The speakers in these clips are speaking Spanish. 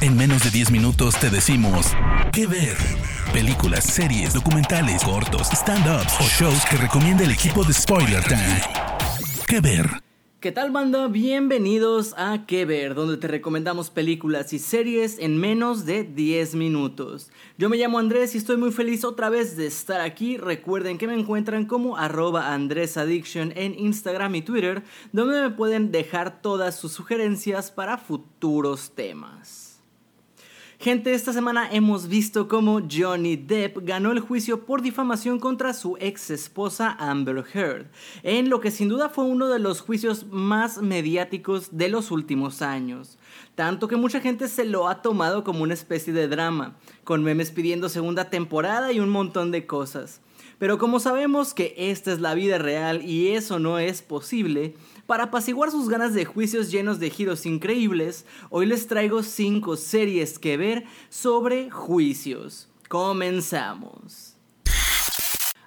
En menos de 10 minutos te decimos qué ver. Películas, series, documentales, cortos, stand-ups o shows que recomienda el equipo de Spoiler Time. ¿Qué ver? ¿Qué tal banda? Bienvenidos a Que Ver, donde te recomendamos películas y series en menos de 10 minutos. Yo me llamo Andrés y estoy muy feliz otra vez de estar aquí. Recuerden que me encuentran como arroba AndrésAddiction en Instagram y Twitter, donde me pueden dejar todas sus sugerencias para futuros temas. Gente, esta semana hemos visto cómo Johnny Depp ganó el juicio por difamación contra su ex esposa Amber Heard, en lo que sin duda fue uno de los juicios más mediáticos de los últimos años. Tanto que mucha gente se lo ha tomado como una especie de drama, con memes pidiendo segunda temporada y un montón de cosas. Pero como sabemos que esta es la vida real y eso no es posible, para apaciguar sus ganas de juicios llenos de giros increíbles, hoy les traigo 5 series que ver sobre juicios. Comenzamos.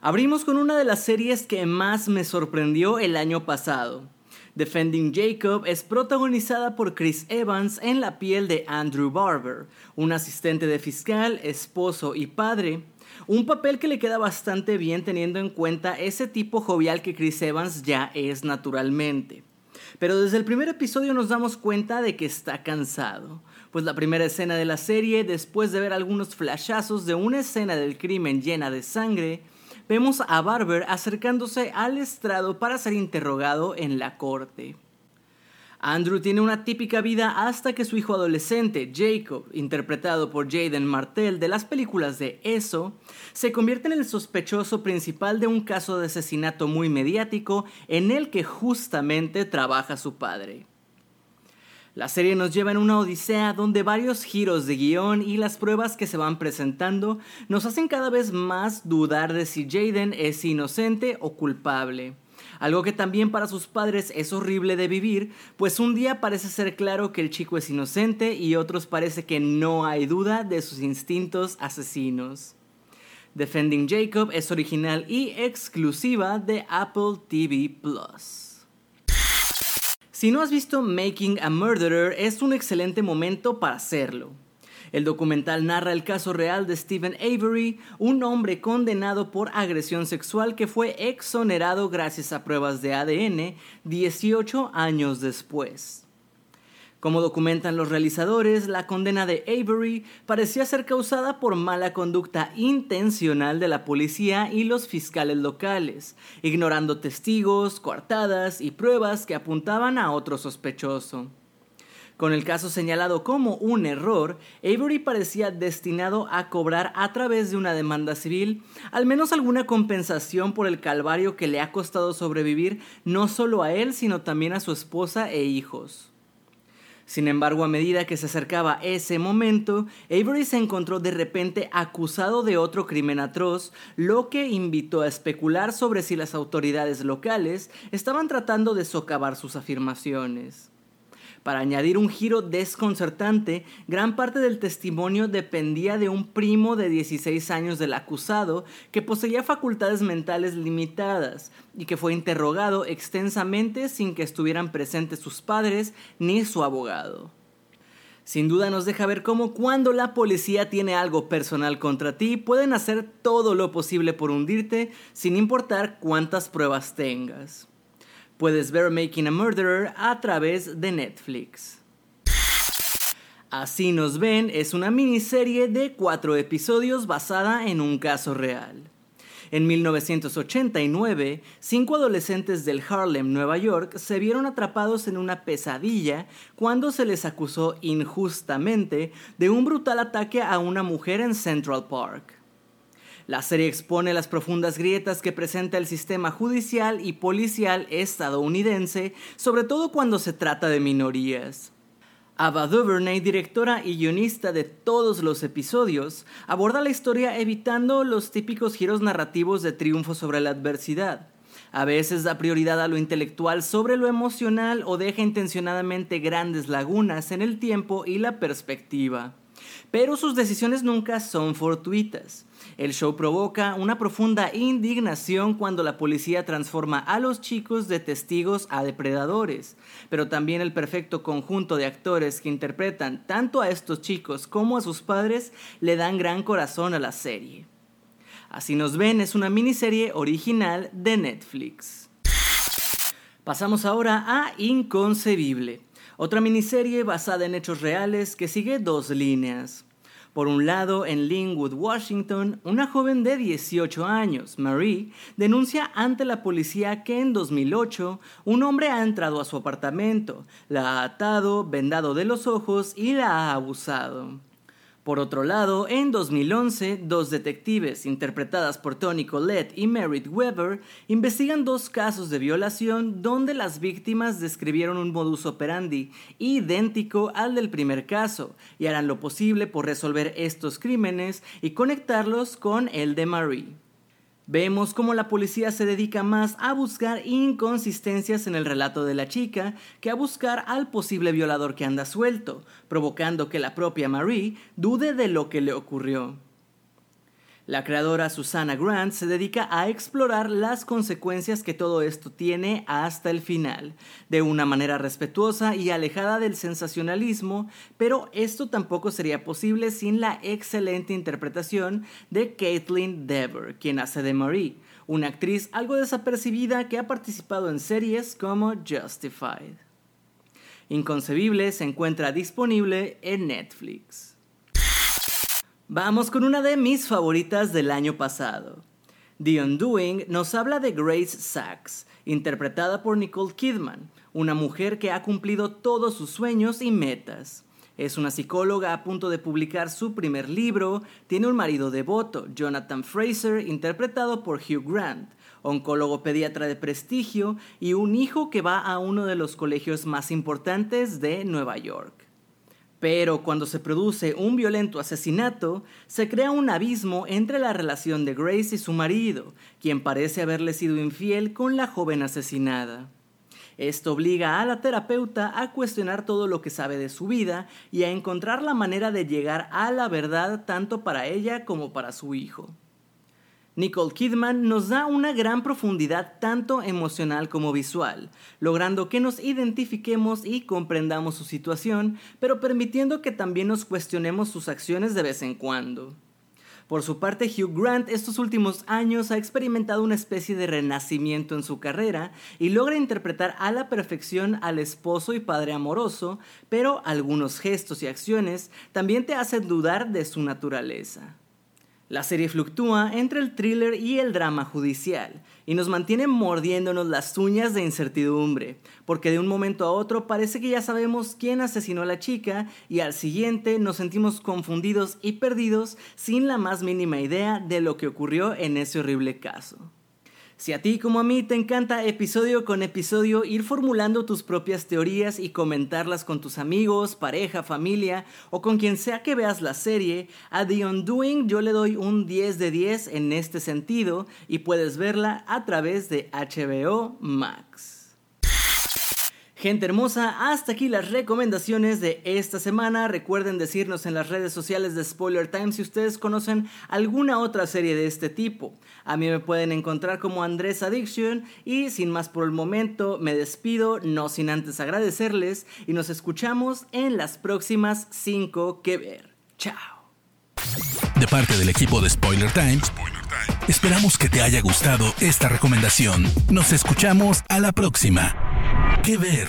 Abrimos con una de las series que más me sorprendió el año pasado. Defending Jacob es protagonizada por Chris Evans en la piel de Andrew Barber, un asistente de fiscal, esposo y padre, un papel que le queda bastante bien teniendo en cuenta ese tipo jovial que Chris Evans ya es naturalmente. Pero desde el primer episodio nos damos cuenta de que está cansado, pues la primera escena de la serie, después de ver algunos flashazos de una escena del crimen llena de sangre, vemos a Barber acercándose al estrado para ser interrogado en la corte. Andrew tiene una típica vida hasta que su hijo adolescente, Jacob, interpretado por Jaden Martell de las películas de Eso, se convierte en el sospechoso principal de un caso de asesinato muy mediático en el que justamente trabaja su padre. La serie nos lleva en una odisea donde varios giros de guion y las pruebas que se van presentando nos hacen cada vez más dudar de si Jaden es inocente o culpable algo que también para sus padres es horrible de vivir, pues un día parece ser claro que el chico es inocente y otros parece que no hay duda de sus instintos asesinos. Defending Jacob es original y exclusiva de Apple TV Plus. Si no has visto Making a Murderer, es un excelente momento para hacerlo. El documental narra el caso real de Stephen Avery, un hombre condenado por agresión sexual que fue exonerado gracias a pruebas de ADN 18 años después. Como documentan los realizadores, la condena de Avery parecía ser causada por mala conducta intencional de la policía y los fiscales locales, ignorando testigos, coartadas y pruebas que apuntaban a otro sospechoso. Con el caso señalado como un error, Avery parecía destinado a cobrar a través de una demanda civil al menos alguna compensación por el calvario que le ha costado sobrevivir no solo a él, sino también a su esposa e hijos. Sin embargo, a medida que se acercaba ese momento, Avery se encontró de repente acusado de otro crimen atroz, lo que invitó a especular sobre si las autoridades locales estaban tratando de socavar sus afirmaciones. Para añadir un giro desconcertante, gran parte del testimonio dependía de un primo de 16 años del acusado que poseía facultades mentales limitadas y que fue interrogado extensamente sin que estuvieran presentes sus padres ni su abogado. Sin duda nos deja ver cómo cuando la policía tiene algo personal contra ti, pueden hacer todo lo posible por hundirte sin importar cuántas pruebas tengas. Puedes ver Making a Murderer a través de Netflix. Así nos ven es una miniserie de cuatro episodios basada en un caso real. En 1989, cinco adolescentes del Harlem, Nueva York, se vieron atrapados en una pesadilla cuando se les acusó injustamente de un brutal ataque a una mujer en Central Park. La serie expone las profundas grietas que presenta el sistema judicial y policial estadounidense, sobre todo cuando se trata de minorías. Ava DuVernay, directora y guionista de todos los episodios, aborda la historia evitando los típicos giros narrativos de triunfo sobre la adversidad. A veces da prioridad a lo intelectual sobre lo emocional o deja intencionadamente grandes lagunas en el tiempo y la perspectiva. Pero sus decisiones nunca son fortuitas. El show provoca una profunda indignación cuando la policía transforma a los chicos de testigos a depredadores, pero también el perfecto conjunto de actores que interpretan tanto a estos chicos como a sus padres le dan gran corazón a la serie. Así nos ven es una miniserie original de Netflix. Pasamos ahora a Inconcebible, otra miniserie basada en hechos reales que sigue dos líneas. Por un lado, en Linwood, Washington, una joven de 18 años, Marie, denuncia ante la policía que en 2008 un hombre ha entrado a su apartamento, la ha atado, vendado de los ojos y la ha abusado. Por otro lado, en 2011, dos detectives, interpretadas por Tony Collette y Merritt Weber, investigan dos casos de violación donde las víctimas describieron un modus operandi idéntico al del primer caso y harán lo posible por resolver estos crímenes y conectarlos con el de Marie. Vemos cómo la policía se dedica más a buscar inconsistencias en el relato de la chica que a buscar al posible violador que anda suelto, provocando que la propia Marie dude de lo que le ocurrió. La creadora Susana Grant se dedica a explorar las consecuencias que todo esto tiene hasta el final, de una manera respetuosa y alejada del sensacionalismo, pero esto tampoco sería posible sin la excelente interpretación de Caitlin Dever, quien hace de Marie, una actriz algo desapercibida que ha participado en series como Justified. Inconcebible se encuentra disponible en Netflix. Vamos con una de mis favoritas del año pasado. The Undoing nos habla de Grace Sachs, interpretada por Nicole Kidman, una mujer que ha cumplido todos sus sueños y metas. Es una psicóloga a punto de publicar su primer libro, tiene un marido devoto, Jonathan Fraser, interpretado por Hugh Grant, oncólogo pediatra de prestigio y un hijo que va a uno de los colegios más importantes de Nueva York. Pero cuando se produce un violento asesinato, se crea un abismo entre la relación de Grace y su marido, quien parece haberle sido infiel con la joven asesinada. Esto obliga a la terapeuta a cuestionar todo lo que sabe de su vida y a encontrar la manera de llegar a la verdad tanto para ella como para su hijo. Nicole Kidman nos da una gran profundidad tanto emocional como visual, logrando que nos identifiquemos y comprendamos su situación, pero permitiendo que también nos cuestionemos sus acciones de vez en cuando. Por su parte, Hugh Grant estos últimos años ha experimentado una especie de renacimiento en su carrera y logra interpretar a la perfección al esposo y padre amoroso, pero algunos gestos y acciones también te hacen dudar de su naturaleza. La serie fluctúa entre el thriller y el drama judicial y nos mantiene mordiéndonos las uñas de incertidumbre, porque de un momento a otro parece que ya sabemos quién asesinó a la chica y al siguiente nos sentimos confundidos y perdidos sin la más mínima idea de lo que ocurrió en ese horrible caso. Si a ti como a mí te encanta episodio con episodio ir formulando tus propias teorías y comentarlas con tus amigos, pareja, familia o con quien sea que veas la serie, a The Undoing yo le doy un 10 de 10 en este sentido y puedes verla a través de HBO Max. Gente hermosa, hasta aquí las recomendaciones de esta semana. Recuerden decirnos en las redes sociales de Spoiler Time si ustedes conocen alguna otra serie de este tipo. A mí me pueden encontrar como Andrés Addiction y sin más por el momento me despido, no sin antes agradecerles y nos escuchamos en las próximas 5 que ver. Chao. De parte del equipo de Spoiler Time, esperamos que te haya gustado esta recomendación. Nos escuchamos a la próxima. ¿Qué ver?